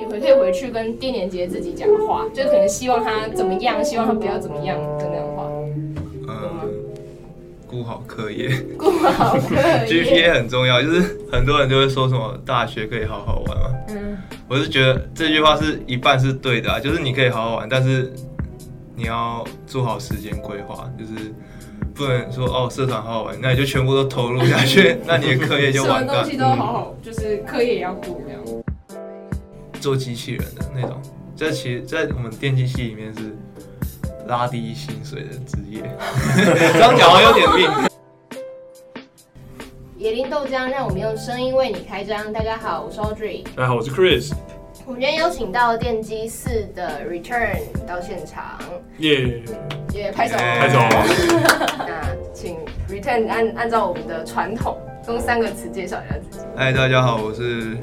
你回可以回去跟低年级的自己讲话，就可能希望他怎么样，希望他不要怎么样的那种话。嗯，顾好课业顾好课业，GPA 很重要。就是很多人就会说什么大学可以好好玩嘛，嗯，我是觉得这句话是一半是对的啊，就是你可以好好玩，但是你要做好时间规划，就是不能说哦社团好好玩，那你就全部都投入下去，那你的课业就什么完蛋东西。都好好，就是课业也要顾这样。做机器人的那种，这其实，在我们电机系里面是拉低薪水的职业。这样讲好像有点命。野林豆浆，让我们用声音为你开张。大家好，我是 Audrey。大家好，我是 Chris，我们今天邀请到电机四的 Return 到现场，耶、耶拍手。拍 手那请 Return 按按照我们的传统，用三个词介绍一下自己。嗨，大家好，我是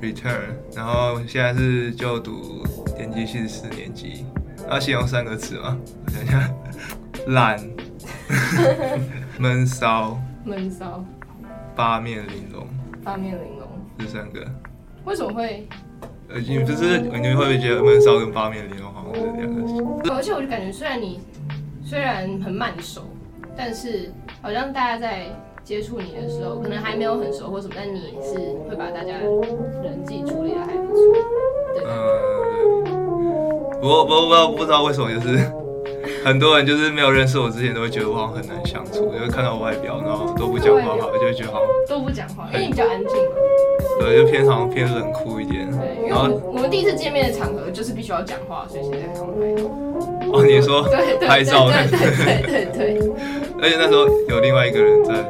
Return，然后现在是就读电机系四年级。要形容三个词吗？我想想，懒、闷骚、闷骚，八面玲珑，八面玲珑。这三个。为什么会？呃，你就是你会不会觉得闷骚跟八面玲珑好像是两个？而且我就感觉，虽然你虽然很慢熟，但是好像大家在接触你的时候，可能还没有很熟或什么，但你是会把大家人际处理的还不错。对，嗯，对。不过不过不知道不知道为什么，就是很多人就是没有认识我之前，都会觉得我好像很难相处，就是看到我外表，然后都不讲话，好，就会觉得好像都不讲话，因为你比较安静嘛。对，就偏好像偏冷酷一点。对，因为然后我们我们第一次见面的场合就是必须要讲话，所以现在。哦，你说对对拍照，对对对对对。而且那时候有另外一个人在在。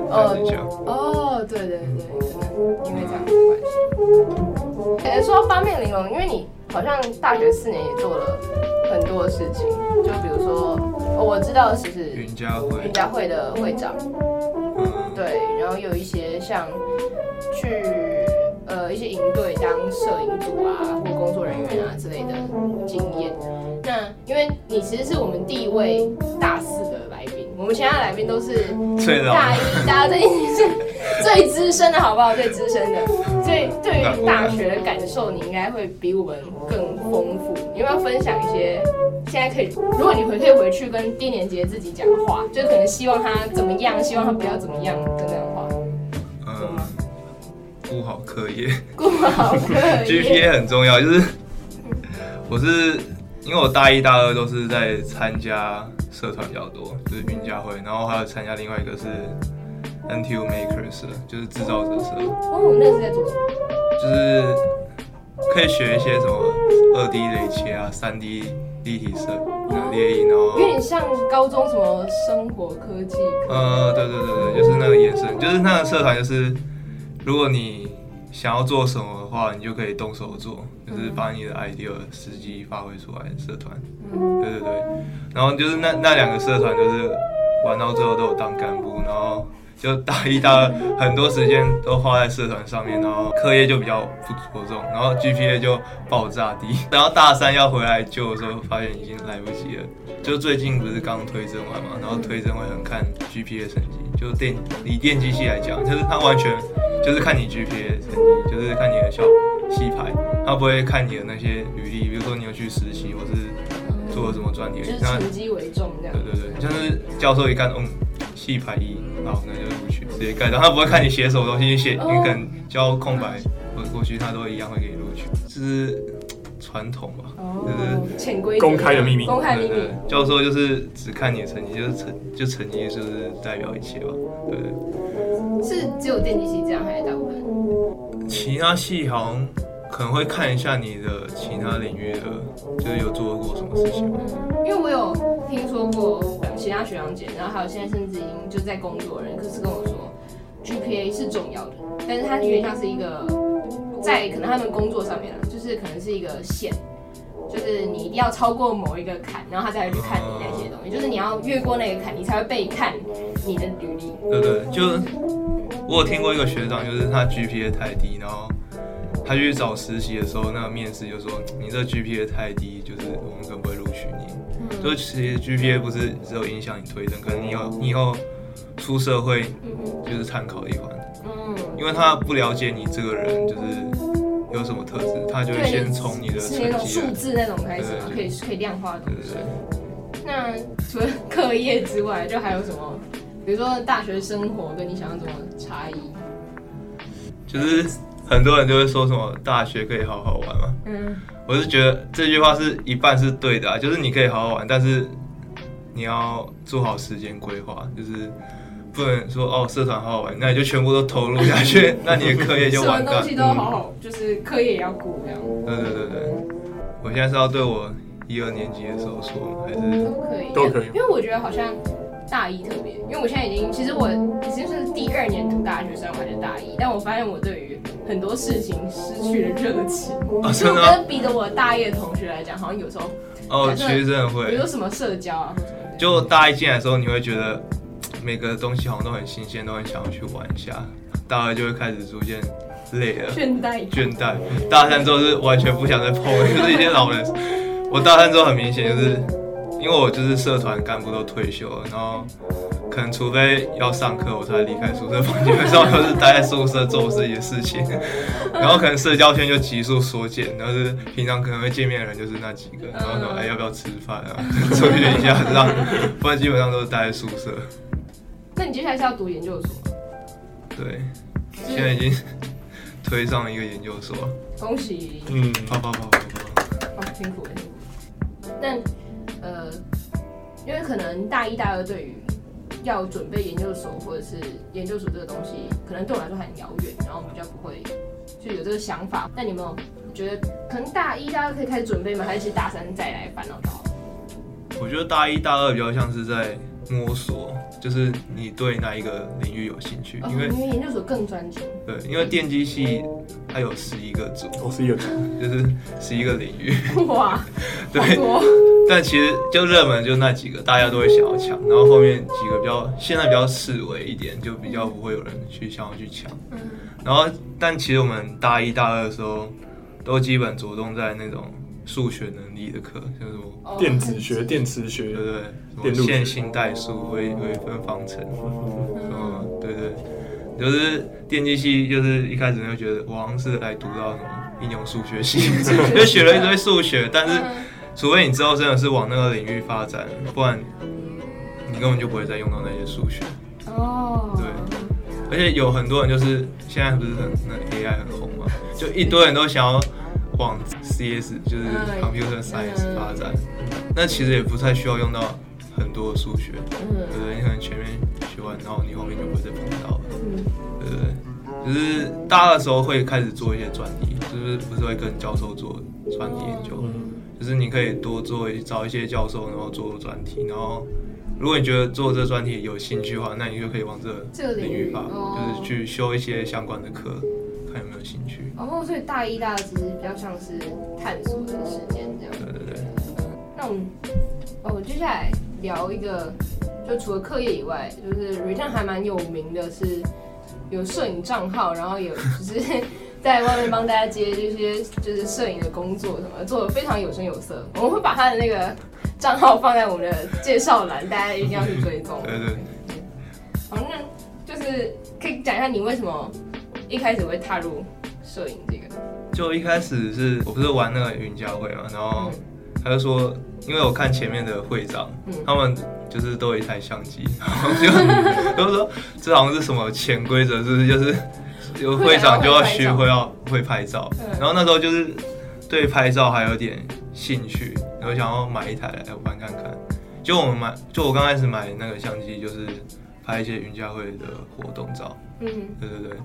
哦，对对对，可能因为这样的关系。哎，说到八面玲珑，因为你好像大学四年也做了很多事情，就比如说、哦我知道的是是云家会云，家会的会长，嗯，对，然后有一些像去呃一些营队当摄影组啊或工作人员啊之类的经验。那因为你其实是我们第一位大四的们其他来宾都是大一，大家都已经是最资深的好不好？最资深的，所以对于大学的感受，你应该会比我们更丰富。你有没有分享一些现在可以，如果你回可以回去跟低年级的自己讲话，就可能希望他怎么样，希望他不要怎么样的那种话，嗯，顾好课业顾好课业。，GPA 很重要。就是我是因为我大一、大二都是在参加社团比较多，就是云家会，然后还有参加另外一个是 NTU Makers，就是制造者社。哦，那是在做什么？就是可以学一些什么二 D 雷切啊、三 D 立体色、呃列印，然后有点像高中什么生活科技。呃，对对对对，就是那个延伸，就是那个社团，就是如果你想要做什么的话，你就可以动手做，就是把你的 idea 实际发挥出来的社团。嗯，对对对，然后就是那那两个社团，就是玩到最后都有当干部，然后就大一、大二很多时间都花在社团上面，然后课业就比较不着重，然后 GPA 就爆炸低。然后大三要回来救的时候，发现已经来不及了。就最近不是刚推甄完嘛，然后推甄会很看 GPA 成绩，就电以电机系来讲，就是它完全就是看你 GPA 成绩，就是看你的校系排，它不会看你的那些履历，比如说你有去实习或是做了什么专题就是，那成绩为重这样。对对对，就是教授一看，嗯，系排一，好，那就录取，直接盖章。他不会看你写什么东西，你写哦你可能交空白或者过去，他都一样会给你录取，就是传统吧？哦，潜规则公开的秘密公开秘密教授就是只看你的成绩，就是成就成绩就是代表一切吧？对对。是只有电机系这样，还是大部分？其他系好像可能会看一下你的其他领域的，就是有做过什么事情因为我有听说过其他学长姐，然后还有现在甚至已经就在工作的人，可是跟我说 GPA 是重要的，但是它有点像是一个在可能他们工作上面啊，就是可能是一个线。就是你一定要超过某一个坎，然后他才会去看你那些东西。就是你要越过那个坎，你才会被看你的履历。对对，就我有听过一个学长，就是他 GPA 太低，然后他去找实习的时候，那个面试就说你这 GPA 太低，就是我们可能不会录取你。嗯就其实 GPA 不是只有影响你推甄，可能你要你以后出社会嗯就是参考的一环，嗯因为他不了解你这个人，就是有什么特质，他就会先从你的是那种成绩，数字那种开始可以可以量化的东西对对。对。那除了课业之外，就还有什么？比如说大学生活跟你想象中的差异？就是很多人就会说什么大学可以好好玩嘛，嗯，我是觉得这句话是一半是对的啊，就是你可以好好玩，但是你要做好时间规划，就是不能说哦社团好好玩，那你就全部都投入下去，那你的课业就完蛋。什么东西都好好，就是课业也要顾这样。对对对对，我现在是要对我一二年级的时候说吗，还是都可以，都可以因为我觉得好像大一特别，因为我现在已经，其实我已经是第二年读大学生，我还是大一，但我发现我对于很多事情失去了热情。真的吗？跟比着我大一的同学来讲，好像有时候，哦，其实真的比会如，说什么社交啊，或什么，就大一进来的时候，你会觉得每个东西好像都很新鲜，都很想要去玩一下，大二就会开始逐渐累了。倦怠。倦怠。大三之后是完全不想再碰了，就是一些老人。我大三之后很明显就是，因为我就是社团干部都退休了，然后可能除非要上课我才离开宿舍房，基本上都是待在宿舍做自己的事情。然后可能社交圈就急速缩减，然后是平常可能会见面的人就是那几个，然后说哎要不要吃饭啊，出去一下这样，不然基本上都是待在宿舍。那你接下来是要读研究所？对，现在已经 推上一个研究所，恭喜，嗯，啪啪啪啪啪。哦，辛苦了，辛苦了。但呃，因为可能大一、大二对于要准备研究所或者是研究所这个东西，可能对我来说很遥远，然后比较不会就有这个想法。那你有没有觉得可能大一、大二可以开始准备吗？还是大三再来烦恼就好？我觉得大一、大二比较像是在摸索，就是你对那一个领域有兴趣，哦因为因为研究所更专精。对，因为电机系它有十一个组，我是一个就是十一个领域，哇，好 对，多。但其实就热门就那几个，大家都会想要抢，然后后面几个比较现在比较示威一点，就比较不会有人去想要去抢。嗯然后，但其实我们大一、大二的时候，都基本着重在那种数学能力的课，就是什么哦。电子学、电磁学，对对，电路学。什么线性代数、微微分方程，嗯，对对，就是电机系，就是一开始会觉得我好像是来读到什么应用数学系，就学了一堆数学，但是嗯。除非你之后真的是往那个领域发展，不然你根本就不会再用到那些数学。哦，对。而且有很多人就是现在不是很那 AI 很红嘛，就一堆人都想要往 CS 就是嗯 Computer Science 嗯发展，那其实也不太需要用到很多的数学，对嗯。不对？你可能前面学完，然后你后面就不会再碰到了，嗯。对不对？就是大二的时候会开始做一些专题，就是不是会跟教授做专题研究，嗯，就是你可以多做一找一些教授，然后做专题，然后如果你觉得做这专题有兴趣的话，那你就可以往这领域发，哦就是去修一些相关的课，看有没有兴趣。哦，所以大一、大二其实比较像是探索的时间这样。对对对，那我们，哦，我们接下来聊一个，就除了课业以外，就是 Return 还蛮有名的是有摄影账号，然后有就是在外面帮大家接这些就是摄影的工作什么，做的非常有声有色。我们会把他的那个账号放在我们的介绍栏，大家一定要去追踪。对对。好，那就是可以讲一下你为什么一开始会踏入摄影这个？就一开始是我不是玩那个云交会嘛，然后他就说，因为我看前面的会长，嗯他们就是都有一台相机，然后就就是说这好像是什么潜规则，是不是？就是有会长就要学会要会拍照嗯，然后那时候就是对拍照还有点兴趣，然后想要买一台来玩看看。就我们买，就我刚开始买那个相机，就是拍一些云家会的活动照，嗯，对对对，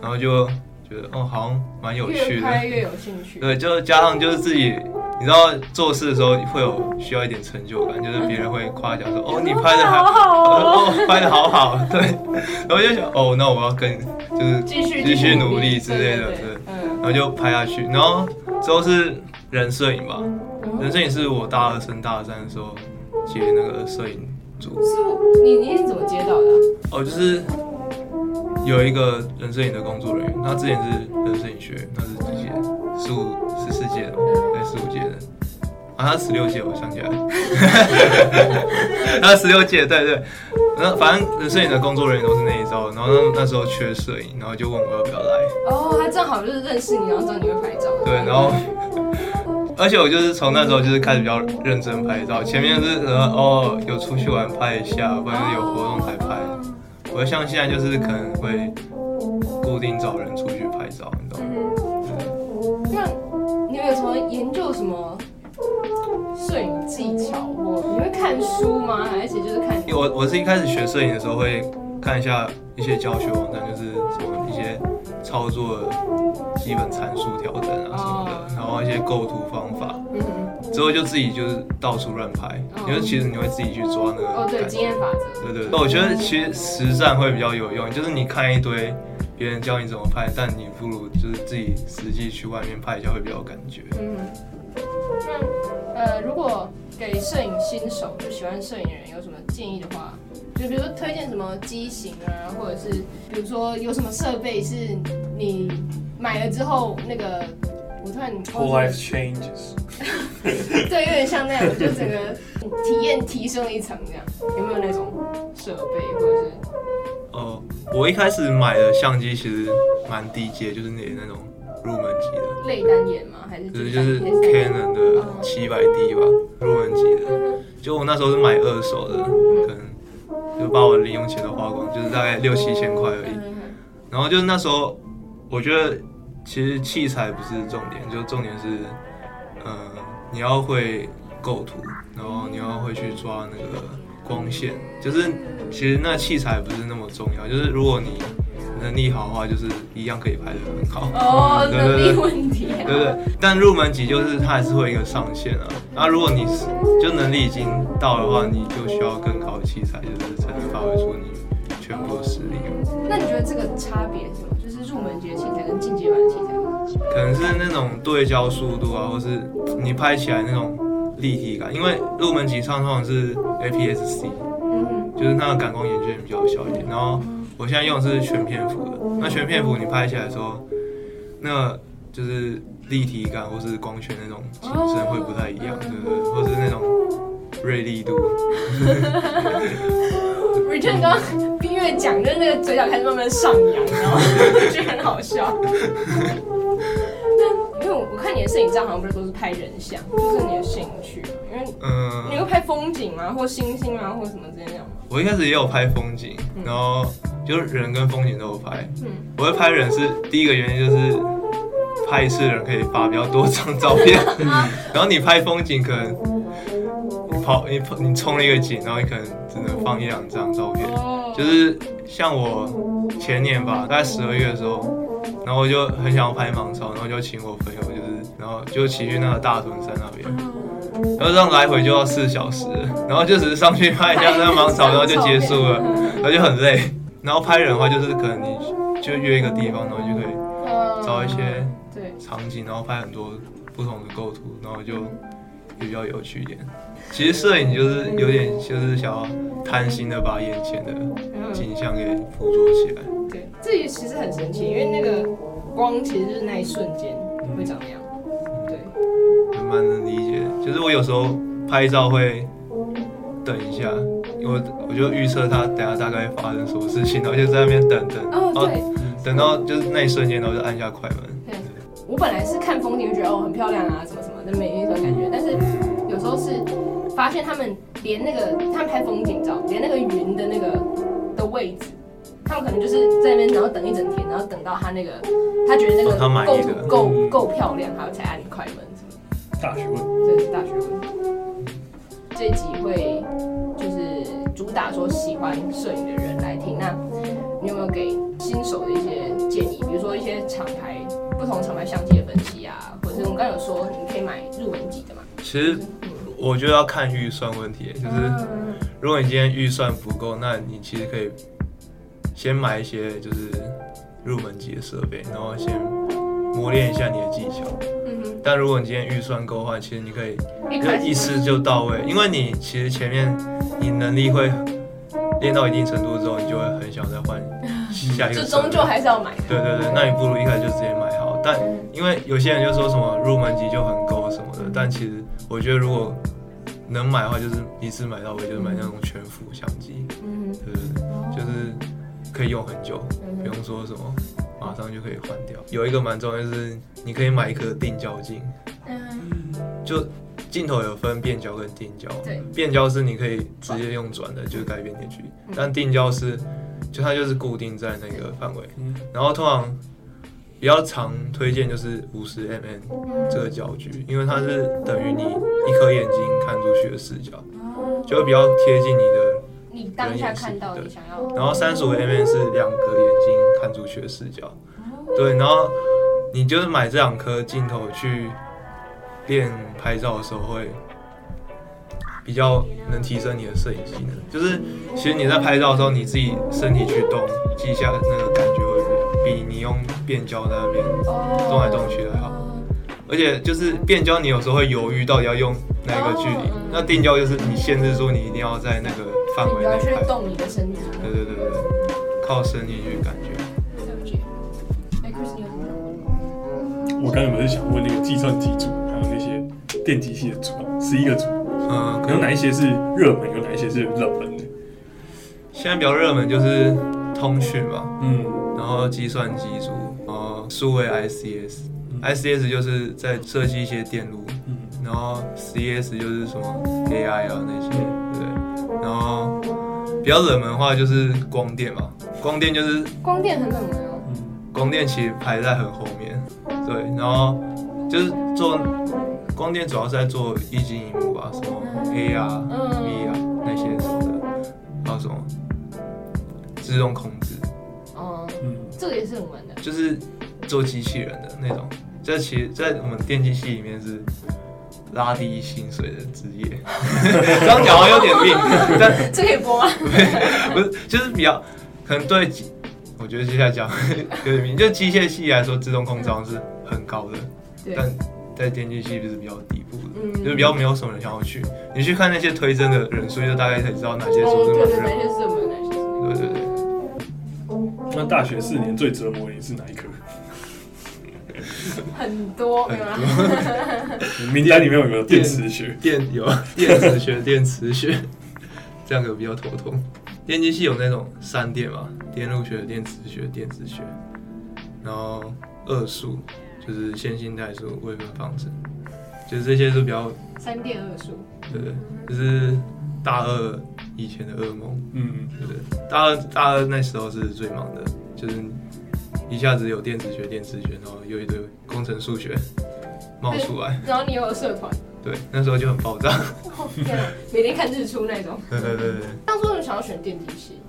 然后就觉得哦，好像蛮有趣的。越拍越有兴趣。对，就加上就是自己，你知道做事的时候会有需要一点成就感，就是别人会夸奖说，哦，你拍的，好好哦，哦，拍的好好，对，然后就想，哦，那我要跟就是继续继续努力之类的，对然后就拍下去，然后之后是人摄影吧，嗯。人摄影是我大二升大三的时候接那个摄影组，是你你是怎么接到的啊？哦，就是有一个人摄影的工作人员，他之前是人摄影学院，他是几届？十五、十四届的，对，十五届的。啊，他十六届，我想起来，他十六届，对对。那反正摄影的工作人员都是那一招，然后那那时候缺摄影，然后就问我要不要来。哦，他正好就是认识你，然后知道你会拍照。对，然后而且我就是从那时候就是开始比较认真拍照，前面是呃哦有出去玩拍一下，或者是有活动才拍。我像现在就是可能会固定找人出去拍照，你知道吗？那你有什么研究什么？摄影技巧，我你会看书吗？还是就是看？我我是一开始学摄影的时候会看一下一些教学网站，就是什么一些操作基本参数调整啊什么的，然后一些构图方法。嗯之后就自己就是到处乱拍，因为其实你会自己去抓那个。哦，对，经验法则。对对。那我觉得其实实战会比较有用，就是你看一堆别人教你怎么拍，但你不如就是自己实际去外面拍一下会比较有感觉。嗯。那呃，如果给摄影新手就喜欢摄影的人有什么建议的话，就比如说推荐什么机型啊，或者是比如说有什么设备是你买了之后那个，我突然 life changes，对，有点像那样，就整个体验提升了一层这样。有没有那种设备或者是？哦，我一开始买的相机其实蛮低阶，就是那那种。入门级的类单眼吗？还是就是就是 Canon 的七百 D 吧，入门级的。就我那时候是买二手的，可能就把我的零用钱都花光，就是大概六七千块而已。然后就是那时候，我觉得其实器材不是重点，就重点是，呃，你要会构图，然后你要会去抓那个光线。就是其实那器材不是那么重要，就是如果你。能力好的话，就是一样可以拍的很好。哦，能力问题。对对，但入门级就是它还是会一个上限啊。那如果你是就能力已经到的话，你就需要更高的器材，就是才能发挥出你全部的实力。那你觉得这个差别是什么？就是入门级的器材跟进阶版的器材？可能是那种对焦速度啊，或是你拍起来那种立体感。因为入门级上通常是 APS-C，嗯，就是那个感光元件比较小一点，然后。我现在用的是全片幅的，那全片幅你拍起来的时候，那就是立体感或是光圈那种景深会不太一样，对不对？或是那种锐利度。Richard 刚音乐讲，就是那个嘴角开始慢慢上扬，然后就很好笑。那因为我看你的摄影照好像不是都是拍人像，就是你的兴趣，因为嗯，你会拍风景吗？或星星啊，或什么之类的吗？我一开始也有拍风景，然后。就是人跟风景都有拍，嗯我会拍人是第一个原因，就是拍一次人可以发比较多张照片，然后你拍风景可能跑你你冲了一个景，然后你可能只能放一两张照片，就是像我前年吧，大概十二月的时候，然后我就很想要拍芒草，然后就请我朋友，就是然后就骑去那个大屯山那边，然后这样来回就要四小时，然后就只是上去拍一下那个芒草，然后就结束了，然后就很累。然后拍人的话，就是可能你就约一个地方，然后就可以找一些场景，然后拍很多不同的构图，然后就比较有趣一点。其实摄影就是有点就是想要贪心的把眼前的景象给捕捉起来。对，这也其实很神奇，因为那个光其实就是那一瞬间会长那样。对，蛮能理解。就是我有时候拍照会等一下。我我就预测他等下大概会发生什么事情，然后就在那边等等，哦对，等到就是那一瞬间，然后就按下快门。对，我本来是看风景，觉得哦很漂亮啊，什么什么的美丽的感觉，但是有时候是发现他们连那个他们拍风景照，连那个云的那个的位置，他们可能就是在那边然后等一整天，然后等到他那个他觉得那个构图够够漂亮，他才按快门什么。大学问，这是大学问。这集会就是主打说喜欢摄影的人来听。那你有没有给新手的一些建议？比如说一些厂牌不同厂牌相机的分析啊，或者是我们刚刚有说你可以买入门级的嘛？其实我觉得要看预算问题，就是如果你今天预算不够，那你其实可以先买一些就是入门级的设备，然后先磨练一下你的技巧。但如果你今天预算够的话，其实你可以一次就到位，因为你其实前面你能力会练到一定程度之后，你就会很想再换下一个。就终究还是要买。对对对，那你不如一开始就直接买好。但因为有些人就说什么入门级就很够，什么的。但其实我觉得如果能买的话，就是一次买到位，就是买那种全幅相机，嗯。对就是可以用很久，嗯。不用说什么马上就可以换掉。有一个蛮重要，就是你可以买一颗定焦镜，嗯。就镜头有分变焦跟定焦，对，变焦是你可以直接用转的，就是改变点距。离，但定焦是就它就是固定在那个范围，嗯。然后通常比较常推荐就是五十 mm 这个焦距，因为它是等于你一颗眼睛看出去的视角，哦，就会比较贴近你的。你当下看到你想要，然后三十五 mm 是两个眼睛看出去的视角，对，然后你就是买这两颗镜头去练拍照的时候会。比较能提升你的摄影技能，就是其实你在拍照的时候，你自己身体去动，记一下那个感觉会比比你用变焦在那边动来动去的好。而且就是变焦，你有时候会犹豫到底要用哪一个距离哦。那定焦就是你限制说你一定要在那个范围内拍。去动你的身体。对对对对对，靠身体去感觉。我刚才本是想问那个计算机组，还有那些电机系的组啊，十一个组，嗯，可有能哪一些是热门，有哪一些是冷门的？现在比较热门就是通讯嘛，嗯然后计算机组，然后数位 ICS。ICS 就是在设计一些电路，嗯然后 CS 就是什么 AI 啊那些，对不对？然后比较冷门的话就是光电嘛，光电就是光电很冷门哦。嗯光电其实排在很后面，对，然后就是做光电主要是在做液晶荧幕吧，什么 AR、嗯 VR 那些什么的，还有什么自动控制，这个也是我们的。就是做机器人的那种。这其实，在我们电机系里面是拉低薪水的职业，这样讲好像有点病，但这可以播吗？不是，就是比较可能对，我觉得接下来讲有点病，就机械系来说，自动控制好像是很高的，但在电机系就是比较底部的，嗯就是比较没有什么人想要去。你去看那些推甄的人数，就大概可以知道哪些是。哪些是冷门，哪些是那个对对对，那大学四年最折磨你是哪一科？很多，没有啦。名单里面有没有电磁学？电有电磁学、电磁学，这样个比较头痛。电机系有那种三电嘛，电路学、电磁学、电子学，然后二数就是线性代数、微分方程，就是这些是比较三电二数，对对，就是大二以前的噩梦。嗯，对对，大二大二那时候是最忙的，就是一下子有电子学、电子学，然后又一堆工程数学冒出来，然后你又有社团，对，那时候就很爆炸。哦天啊，每天看日出那种。对对对对，当初你想要选电机系，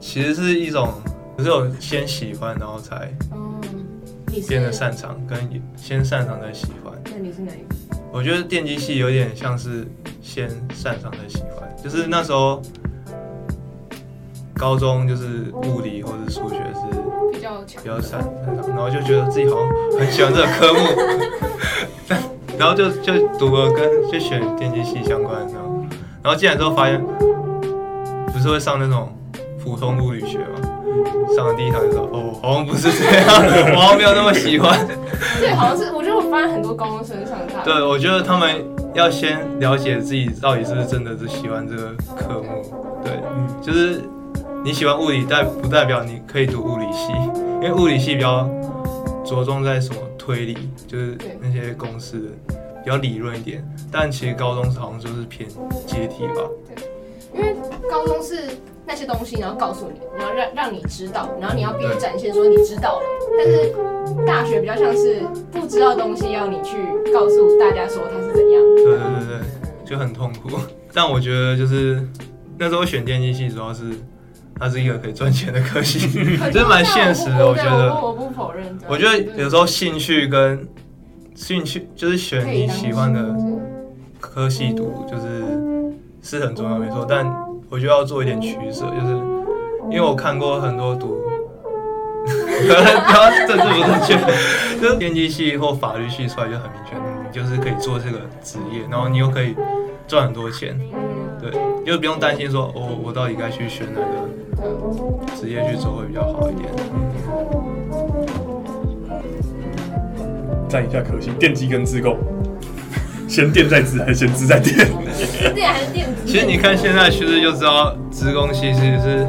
其实是一种，只是我先喜欢，然后才哦，你是变得擅长，跟先擅长再喜欢。那你是哪一个？我觉得电机系有点像是先擅长再喜欢，就是那时候高中就是物理或者数学是比较强比。较擅擅长，然后就觉得自己好像很喜欢这个科目，然后就就读了跟就选电机系相关的，然后然后进来之后发现，不是会上那种普通物理学吗？上了第一堂就说哦，好像不是这样，我好像没有那么喜欢。对，好像是，我觉得我发现很多高中生上大，对，我觉得他们要先了解自己到底是不是真的是喜欢这个科目。对，嗯就是你喜欢物理，代不代表你可以读物理系，因为物理系比较着重在什么推理，就是那些公式的比较理论一点。但其实高中好像就是偏阶梯吧。因为高中是那些东西，然后告诉你，然后让让你知道，然后你要必须展现说你知道了。但是大学比较像是不知道东西，要你去告诉大家说它是怎样。对对对对，就很痛苦。但我觉得就是那时候选电机系，主要是它是一个可以赚钱的科系，就是蛮现实的。我觉得，我不否认。我觉得有时候兴趣跟兴趣就是选你喜欢的科系读，就是是很重要，没错。但我就要做一点取舍，就是因为我看过很多读，不要政治不正确，就是电机系或法律系出来就很明确，你就是可以做这个职业，然后你又可以赚很多钱，对，就不用担心说，哦，我到底该去选哪个职业去做会比较好一点。占一下可惜，电机跟自购先电在资还是先资在电？是电还是电子？其实你看现在趋势就知道，职工系其实是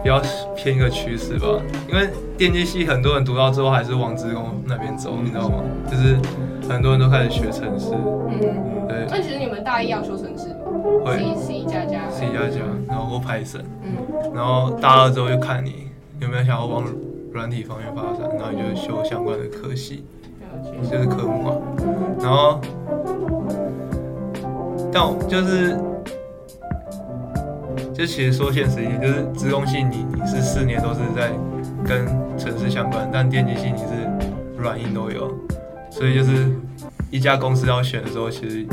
比较偏一个趋势吧。因为电机系很多人读到之后还是往职工那边走，你知道吗？就是很多人都开始学程式，嗯，对，那其实你们大一要修程式吗会？C C 加加 C 加加，然后或 Python，嗯，然后大二之后就看你有没有想要往软体方面发展，然后你就修相关的科系。就是科目嘛。然后，但我就是，就其实说现实一点，就是资工系你你是四年都是在跟城市相关，但电机系你是软硬都有，所以就是一家公司要选的时候，其实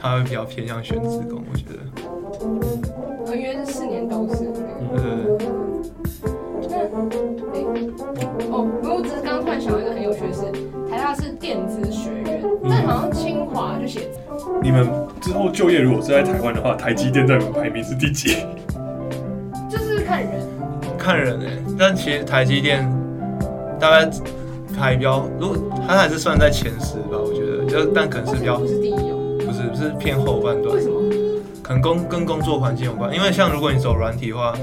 他会比较偏向选资工，我觉得。呃，因为是四年都是。呃，那，诶，哦，不过我只是刚刚突然想到一个很有趣的事，台大是电子学院，但好像清华就写你们之后就业如果是在台湾的话，台积电在你们排名是第几？就是看人，看人诶、但其实台积电大概排标，如果它还是算在前十吧，我觉得，就但可能是比较不是第一哦，不是是偏后半段为，什么？可能工跟工作环境有关。因为像如果你走软体的话，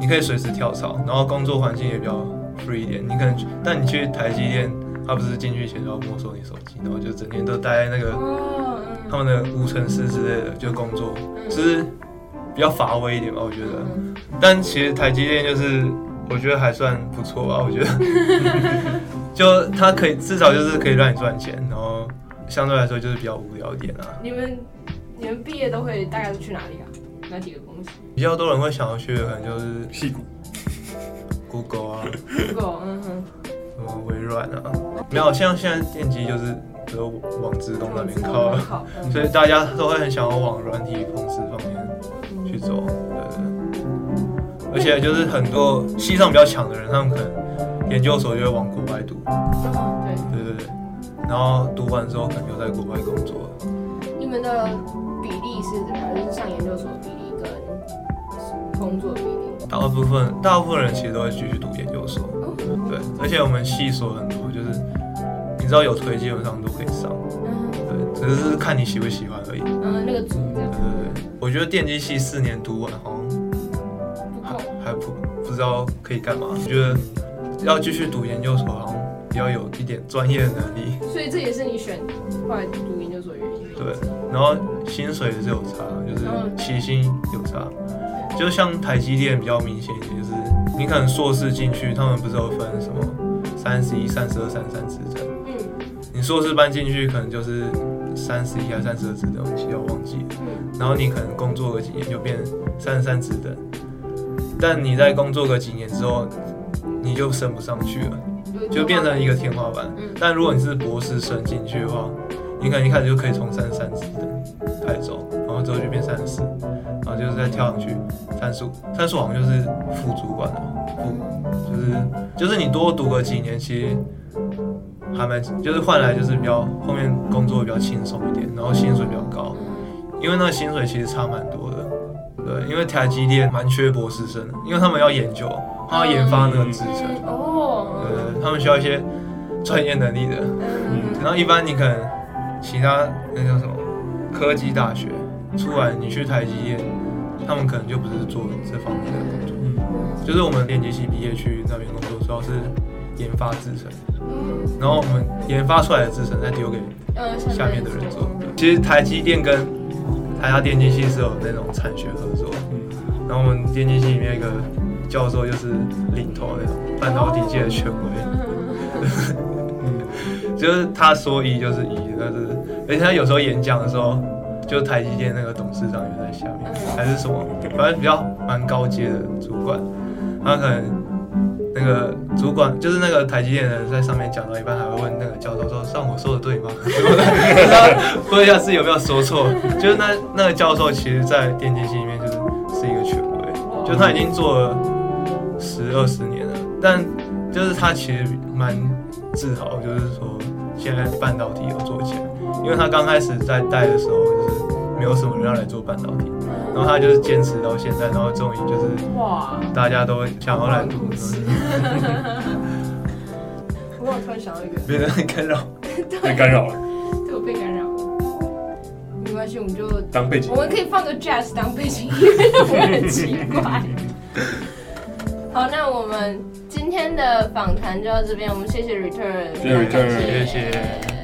你可以随时跳槽，然后工作环境也比较 free 一点。你可能，但你去台积电，他不是进去前就要没收你手机，然后就整天都待在那个哦，他们的无尘室之类的，就工作，就是比较乏味一点吧，我觉得。嗯，但其实台积电就是我觉得还算不错吧，我觉得，就它可以至少就是可以让你赚钱，然后相对来说就是比较无聊一点啊。你们你们毕业都会大概是去哪里啊？哪几个公司比较多人会想要去的可能就是戏 骨 Google 啊，？Google，嗯哼，什么微软啊，没有像现在电机就是都往自动那边靠了，所以大家都会很想要往软体公司方面去走，对对对。而且就是很多系上比较强的人，他们可能研究所就会往国外读，哦对，对对对，然后读完之后可能就在国外工作。你们的比例是怎么样？就是上研究所比例跟工作比例？大部分大部分人其实都会继续读研究所，对，而且我们系所很多，就是你知道有推基本上都，只是看你喜不喜欢而已。对嗯，那个组这样对对，我觉得电机系四年读完好像不还够。还不不知道可以干嘛，我觉得要继续读研究所好像比较有一点专业的能力，所以这也是你选后来读研究所的原因。对，然后薪水也是有差，就是起薪有差。就像台积电比较明显一点，就是你可能硕士进去，他们不是有分什么三十一、三十二、三十三职等，嗯你硕士班进去可能就是三十一还三十二职等，我记得我忘记了。嗯然后你可能工作个几年就变三十三职等，但你在工作个几年之后，你就升不上去了，嗯，就变成一个天花板。嗯但如果你是博士生进去的话，你可能一开始就可以从三十三职等开始走，然后之后就变三十四，然后就是再跳上去三十五，三十五好像就是副主管了，副就是就是你多读个几年，其实还蛮就是换来就是比较后面工作比较轻松一点，然后薪水比较高。因为那个薪水其实差蛮多的，对，因为台积电蛮缺博士生的，因为他们要研究，他要研发那个制程，嗯。哦，对，他们需要一些专业能力的。嗯。然后一般你可能其他那叫什么科技大学出来，你去台积电，他们可能就不是做这方面的工作，就是我们电机系毕业去那边工作，主要是研发制成，嗯然后我们研发出来的制成再丢给嗯，下面的人做。其实台积电跟台大电机系是有那种产学合作，然后我们电机系里面一个教授就是领头那种半导体界的权威，就是他说一就是一，但是而且他有时候演讲的时候，就台积电那个董事长也在下面，还是什么，反正比较蛮高阶的主管，他可能那个主管就是那个台积电的人在上面讲到一半，还会问那个教授说：“算我说的对吗？” 不知道问一下自己有没有说错。就是那那个教授，其实在电机系里面就是是一个权威，就他已经做了十二十年了，但就是他其实蛮自豪，就是说现在半导体有做起来，因为他刚开始在带的时候就是没有什么人要来做半导体，然后他就是坚持到现在，然后终于就是哇，大家都想要来读，故事。我突然想到一个，别人很干扰。被干扰了。对我被干扰了。关系，我们就当背景我。们可以放个 jazz 当背景音乐，会很奇怪。好，那我们今天的访谈就到这边，我们谢谢 Return，谢谢 Return 谢谢。